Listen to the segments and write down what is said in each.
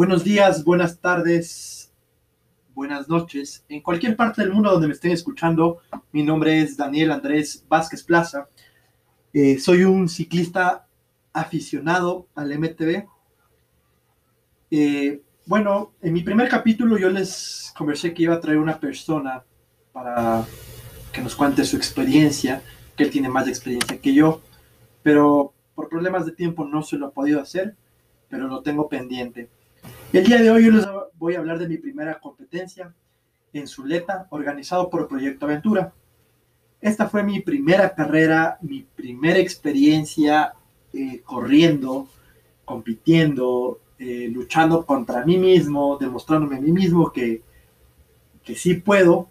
Buenos días, buenas tardes, buenas noches. En cualquier parte del mundo donde me estén escuchando, mi nombre es Daniel Andrés Vázquez Plaza. Eh, soy un ciclista aficionado al MTB. Eh, bueno, en mi primer capítulo yo les conversé que iba a traer una persona para que nos cuente su experiencia, que él tiene más experiencia que yo, pero por problemas de tiempo no se lo ha podido hacer, pero lo tengo pendiente. El día de hoy yo les voy a hablar de mi primera competencia en Zuleta, organizado por Proyecto Aventura. Esta fue mi primera carrera, mi primera experiencia eh, corriendo, compitiendo, eh, luchando contra mí mismo, demostrándome a mí mismo que, que sí puedo.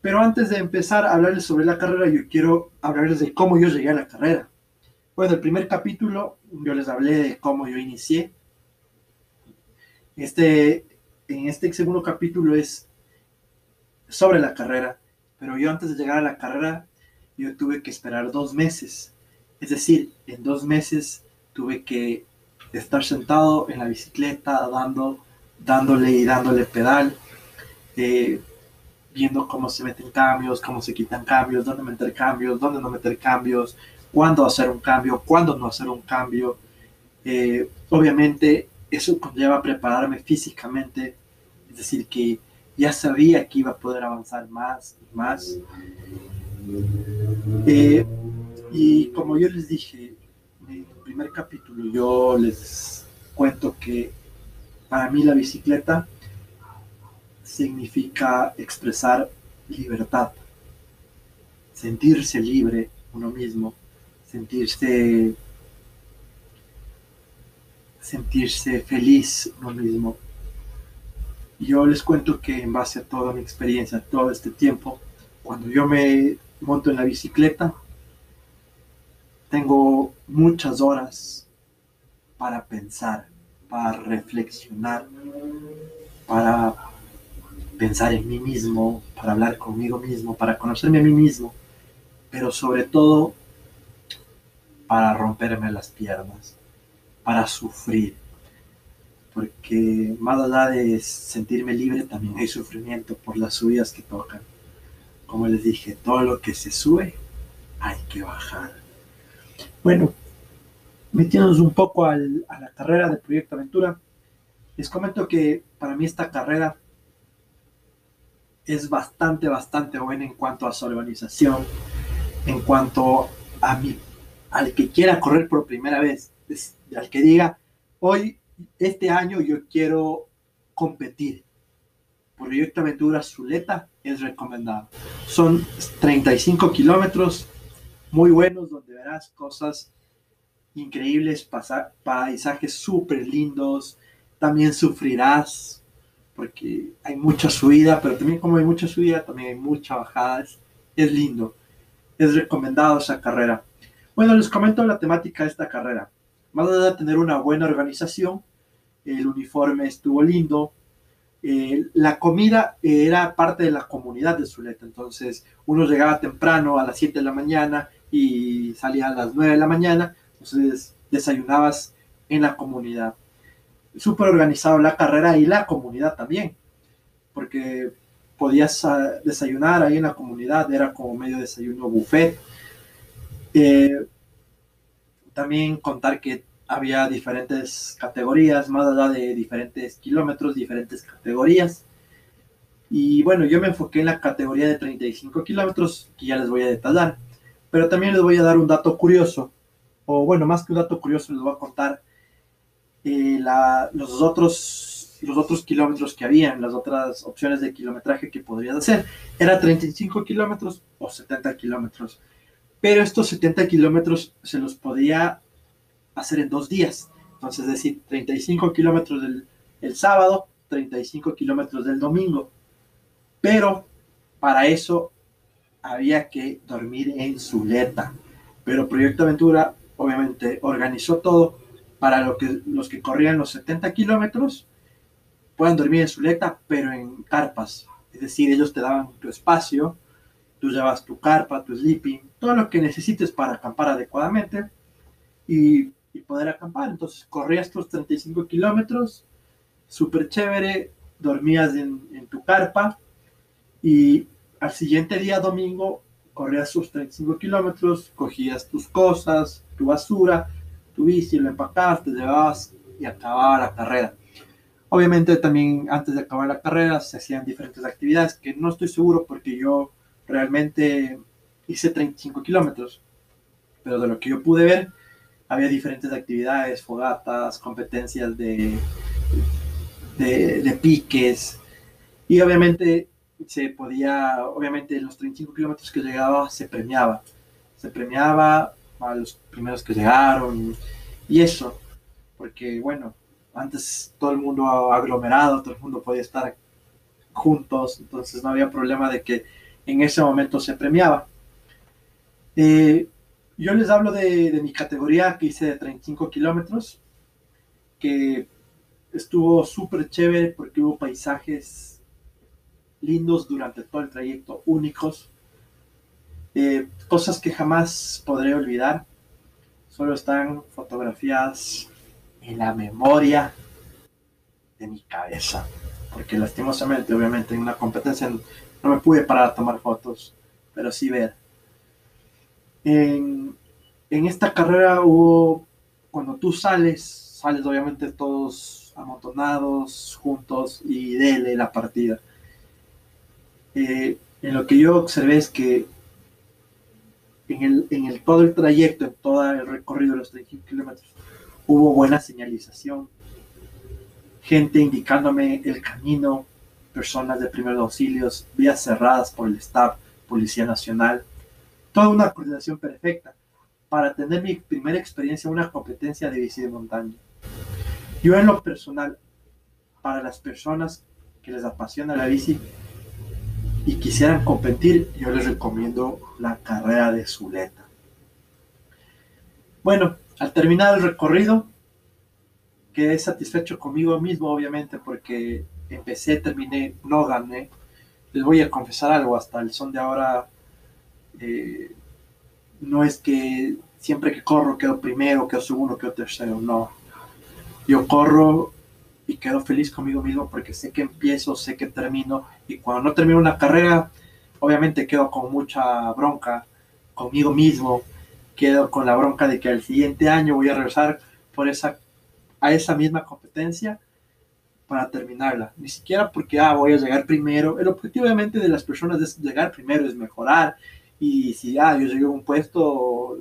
Pero antes de empezar a hablarles sobre la carrera, yo quiero hablarles de cómo yo llegué a la carrera. Bueno, el primer capítulo yo les hablé de cómo yo inicié. Este, en este segundo capítulo es sobre la carrera, pero yo antes de llegar a la carrera, yo tuve que esperar dos meses. Es decir, en dos meses tuve que estar sentado en la bicicleta, dando, dándole y dándole pedal, eh, viendo cómo se meten cambios, cómo se quitan cambios, dónde meter cambios, dónde no meter cambios, cuándo hacer un cambio, cuándo no hacer un cambio. Eh, obviamente eso conlleva prepararme físicamente, es decir, que ya sabía que iba a poder avanzar más y más. Eh, y como yo les dije en el primer capítulo, yo les cuento que para mí la bicicleta significa expresar libertad, sentirse libre uno mismo, sentirse sentirse feliz uno mismo. Yo les cuento que en base a toda mi experiencia, todo este tiempo, cuando yo me monto en la bicicleta, tengo muchas horas para pensar, para reflexionar, para pensar en mí mismo, para hablar conmigo mismo, para conocerme a mí mismo, pero sobre todo para romperme las piernas, para sufrir. Porque más allá de sentirme libre, también hay sufrimiento por las subidas que tocan. Como les dije, todo lo que se sube hay que bajar. Bueno, metiéndonos un poco a la carrera de Proyecto Aventura, les comento que para mí esta carrera es bastante, bastante buena en cuanto a su organización, en cuanto a mi al que quiera correr por primera vez, al que diga, hoy, este año yo quiero competir. Proyecto Aventura Zuleta es recomendado. Son 35 kilómetros muy buenos donde verás cosas increíbles, paisajes súper lindos. También sufrirás porque hay mucha subida, pero también como hay mucha subida, también hay mucha bajada. es lindo. Es recomendado esa carrera. Bueno, les comento la temática de esta carrera. Más allá de tener una buena organización, el uniforme estuvo lindo, eh, la comida era parte de la comunidad de Zuleta, entonces uno llegaba temprano a las 7 de la mañana y salía a las 9 de la mañana, entonces desayunabas en la comunidad. Súper organizado la carrera y la comunidad también, porque podías ah, desayunar ahí en la comunidad, era como medio desayuno buffet. Eh, también contar que había diferentes categorías, más allá de diferentes kilómetros, diferentes categorías. Y bueno, yo me enfoqué en la categoría de 35 kilómetros, que ya les voy a detallar. Pero también les voy a dar un dato curioso, o bueno, más que un dato curioso, les voy a contar eh, los, otros, los otros kilómetros que habían, las otras opciones de kilometraje que podrías hacer. Era 35 kilómetros o 70 kilómetros pero estos 70 kilómetros se los podía hacer en dos días. Entonces, es decir, 35 kilómetros del el sábado, 35 kilómetros del domingo. Pero para eso había que dormir en Zuleta. Pero Proyecto Aventura obviamente organizó todo para lo que, los que corrían los 70 kilómetros puedan dormir en Zuleta, pero en carpas. Es decir, ellos te daban tu espacio, tú llevas tu carpa, tu sleeping, todo lo que necesites para acampar adecuadamente y, poder acampar. Entonces corrías tus 35 kilómetros súper chévere, dormías en, en, tu carpa y al siguiente día, domingo, corrías sus 35 kilómetros, cogías tus cosas, tu basura, tu bici, lo empacabas, te llevabas y acababa la carrera. Obviamente también antes de acabar la carrera se hacían diferentes actividades que no estoy seguro porque yo realmente hice 35 kilómetros, pero de lo que yo pude ver había diferentes actividades, fogatas, competencias de, de, piques y obviamente se podía, obviamente en los 35 kilómetros que llegaba se premiaba, se premiaba a los primeros que llegaron y eso, porque bueno, antes todo el mundo aglomerado, todo el mundo podía estar juntos, entonces no había problema de que en ese momento se premiaba. Eh, yo les hablo de, mi categoría que hice de 35 kilómetros, que estuvo súper chévere porque hubo paisajes lindos durante todo el trayecto, únicos, eh, cosas que jamás podré olvidar, solo están fotografías en la memoria de mi cabeza, porque lastimosamente, obviamente, en una competencia no me pude parar a tomar fotos, pero sí ver. En, esta carrera hubo, cuando tú sales, sales obviamente todos amontonados, juntos y dele la partida. Eh, en lo que yo observé es que en en el todo el trayecto, en todo el recorrido de los 35 kilómetros, hubo buena señalización, gente indicándome el camino, personas de primeros auxilios, vías cerradas por el staff, Policía Nacional, toda una coordinación perfecta para tener mi primera experiencia en una competencia de bici de montaña. Yo en lo personal, para las personas que les apasiona la bici, y quisieran competir, yo les recomiendo la carrera de Zuleta. Bueno, al terminar el recorrido, quedé satisfecho conmigo mismo, obviamente, porque empecé, terminé, no gané. Les voy a confesar algo, hasta el son de ahora, eh, no es que siempre que corro quedo primero, quedo segundo, quedo tercero, no. Yo corro y quedo feliz conmigo mismo porque sé que empiezo, sé que termino y cuando no termino una carrera, obviamente quedo con mucha bronca conmigo mismo, quedo con la bronca de que al siguiente año voy a regresar por esa, a esa misma competencia para terminarla. Ni siquiera porque ah, voy a llegar primero. El objetivo obviamente de las personas es llegar primero, es mejorar. Y si ah, yo llegué a un puesto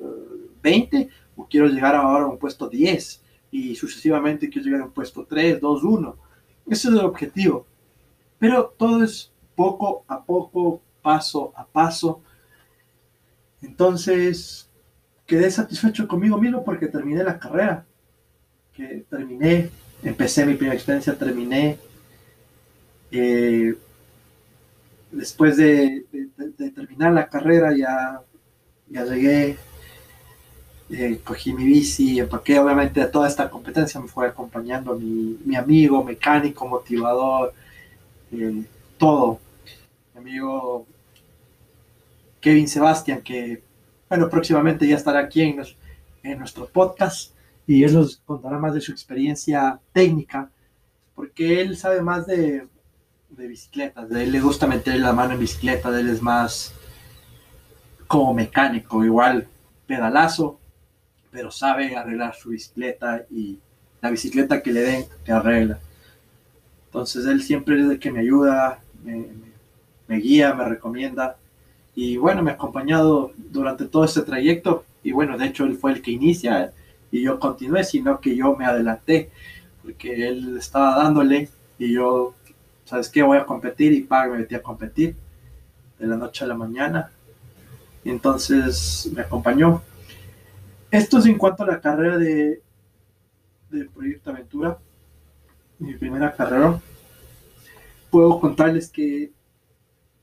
20 eh, o quiero llegar ahora a un puesto 10 y sucesivamente quiero llegar a un puesto 3, 2, 1. Ese es el objetivo. Pero todo es poco a poco, paso a paso. Entonces, quedé satisfecho conmigo mismo porque terminé la carrera. Que terminé, empecé mi primera experiencia, terminé. Eh, después de, terminar la carrera ya, llegué eh, cogí mi bici, empaqué, obviamente a toda esta competencia me fue acompañando mi, mi amigo, mecánico, motivador, eh, todo. Mi amigo Kevin Sebastián, que, bueno, próximamente ya estará aquí en, en nuestro podcast y él nos contará más de su experiencia técnica, porque él sabe más de, bicicletas, de él le gusta meter la mano en bicicleta, de él es más como mecánico, igual pedalazo, pero sabe arreglar su bicicleta y la bicicleta que le den te arregla. Entonces él siempre es el que me ayuda, me, me, guía, me recomienda y bueno, me ha acompañado durante todo este trayecto y bueno, de hecho él fue el que inicia y yo continué, sino que yo me adelanté porque él estaba dándole y yo, ¿sabes qué? Voy a competir y para, me metí a competir de la noche a la mañana. Entonces me acompañó esto es en cuanto a la carrera de del Proyecto Aventura, mi primera carrera. Puedo contarles que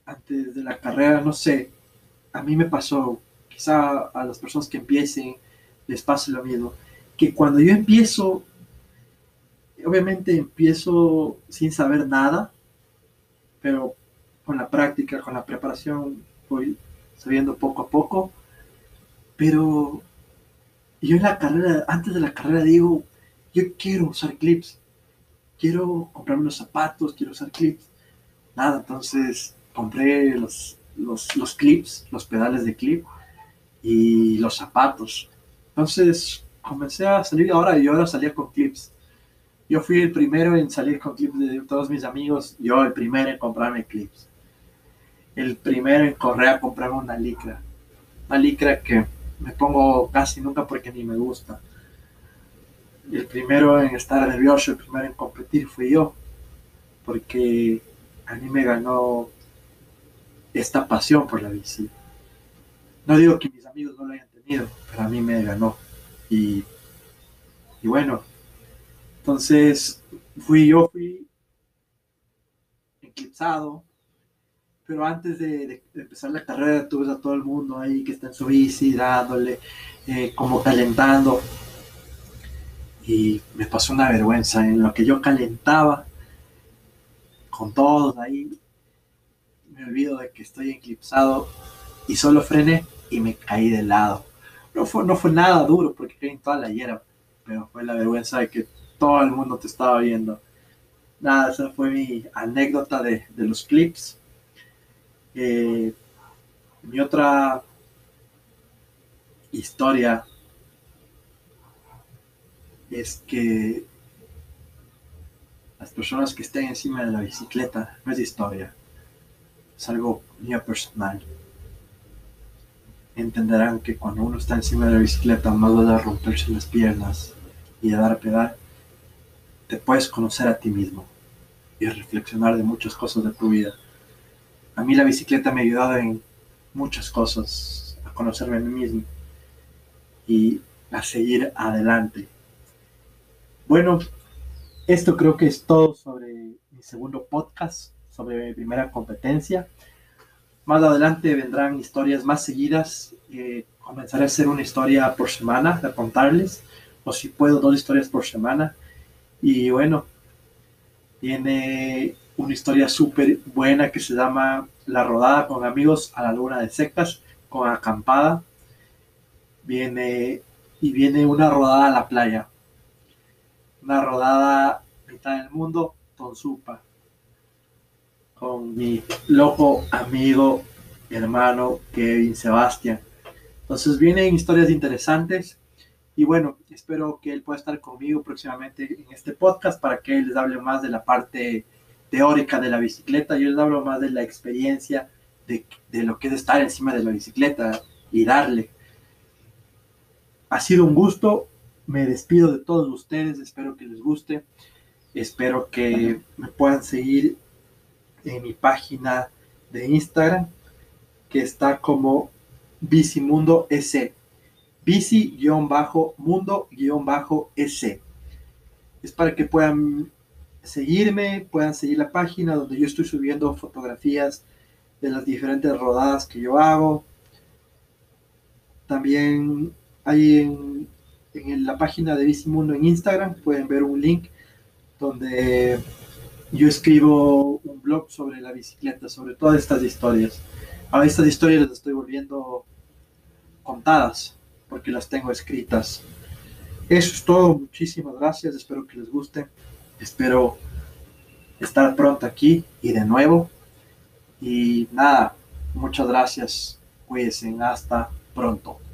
antes de la carrera, no sé, a mí me pasó, quizá a las personas que empiecen les pase lo mismo, que cuando yo empiezo, obviamente empiezo sin saber nada, pero con la práctica, con la preparación, voy sabiendo poco a poco, pero yo en la carrera, antes de la carrera digo, yo quiero usar clips. quiero comprarme unos zapatos, quiero usar clips. Nada, entonces compré los, los, los clips, los pedales de clip y los zapatos. Entonces comencé a salir ahora yo ahora salía con clips. Yo fui el primero en salir con clips de todos mis amigos, yo el primero en comprarme clips. El primero en correr a comprarme una licra. Una licra que me pongo casi nunca porque ni me gusta. El primero en estar nervioso, el primero en competir fui yo, porque a mí me ganó esta pasión por la bici. No digo que mis amigos no lo hayan tenido, pero a mí me ganó. Y, y bueno, entonces fui yo, fui eclipsado, pero antes de, empezar la carrera tuve a todo el mundo ahí que está en su bici dándole, eh, como calentando. Y me pasó una vergüenza en lo que yo calentaba con todos ahí. Me olvido de que estoy eclipsado y solo frené y me caí de lado. No fue, no fue nada duro porque caí en toda la hierba, pero fue la vergüenza de que todo el mundo te estaba viendo. Nada, esa fue mi anécdota de, de los clips. Eh, mi otra historia es que las personas que estén encima de la bicicleta no es historia, es algo mío personal. Entenderán que cuando uno está encima de la bicicleta, más de romperse las piernas y de dar a pedal, te puedes conocer a ti mismo y reflexionar de muchas cosas de tu vida a mí la bicicleta me ha ayudado en muchas cosas, a conocerme a mí mismo y a seguir adelante. Bueno, esto creo que es todo sobre mi segundo podcast, sobre mi primera competencia. Más adelante vendrán historias más seguidas. Eh, comenzaré a hacer una historia por semana, a contarles, o si puedo, dos historias por semana. Y bueno, viene una historia súper buena que se llama La rodada con amigos a la luna de secas, con acampada. Viene y viene una rodada a la playa. Una rodada mitad del mundo, Tonsupa. Con mi loco amigo, hermano Kevin Sebastián. Entonces vienen historias interesantes y bueno, espero que él pueda estar conmigo próximamente en este podcast para que él les hable más de la parte teórica de la bicicleta, yo les hablo más de la experiencia de, de lo que es estar encima de la bicicleta y darle. Ha sido un gusto, me despido de todos ustedes, espero que les guste, espero que me puedan seguir en mi página de Instagram, que está como Bicimundo S. Bici-mundo-s. Es para que puedan seguirme, puedan seguir la página donde yo estoy subiendo fotografías de las diferentes rodadas que yo hago. También ahí en, en la página de Bicimundo en Instagram pueden ver un link donde yo escribo un blog sobre la bicicleta, sobre todas estas historias. Ahora estas historias las estoy volviendo contadas porque las tengo escritas. Eso es todo, muchísimas gracias, espero que les guste. Espero estar pronto aquí y de nuevo. Y nada, muchas gracias. Cuídense. Hasta pronto.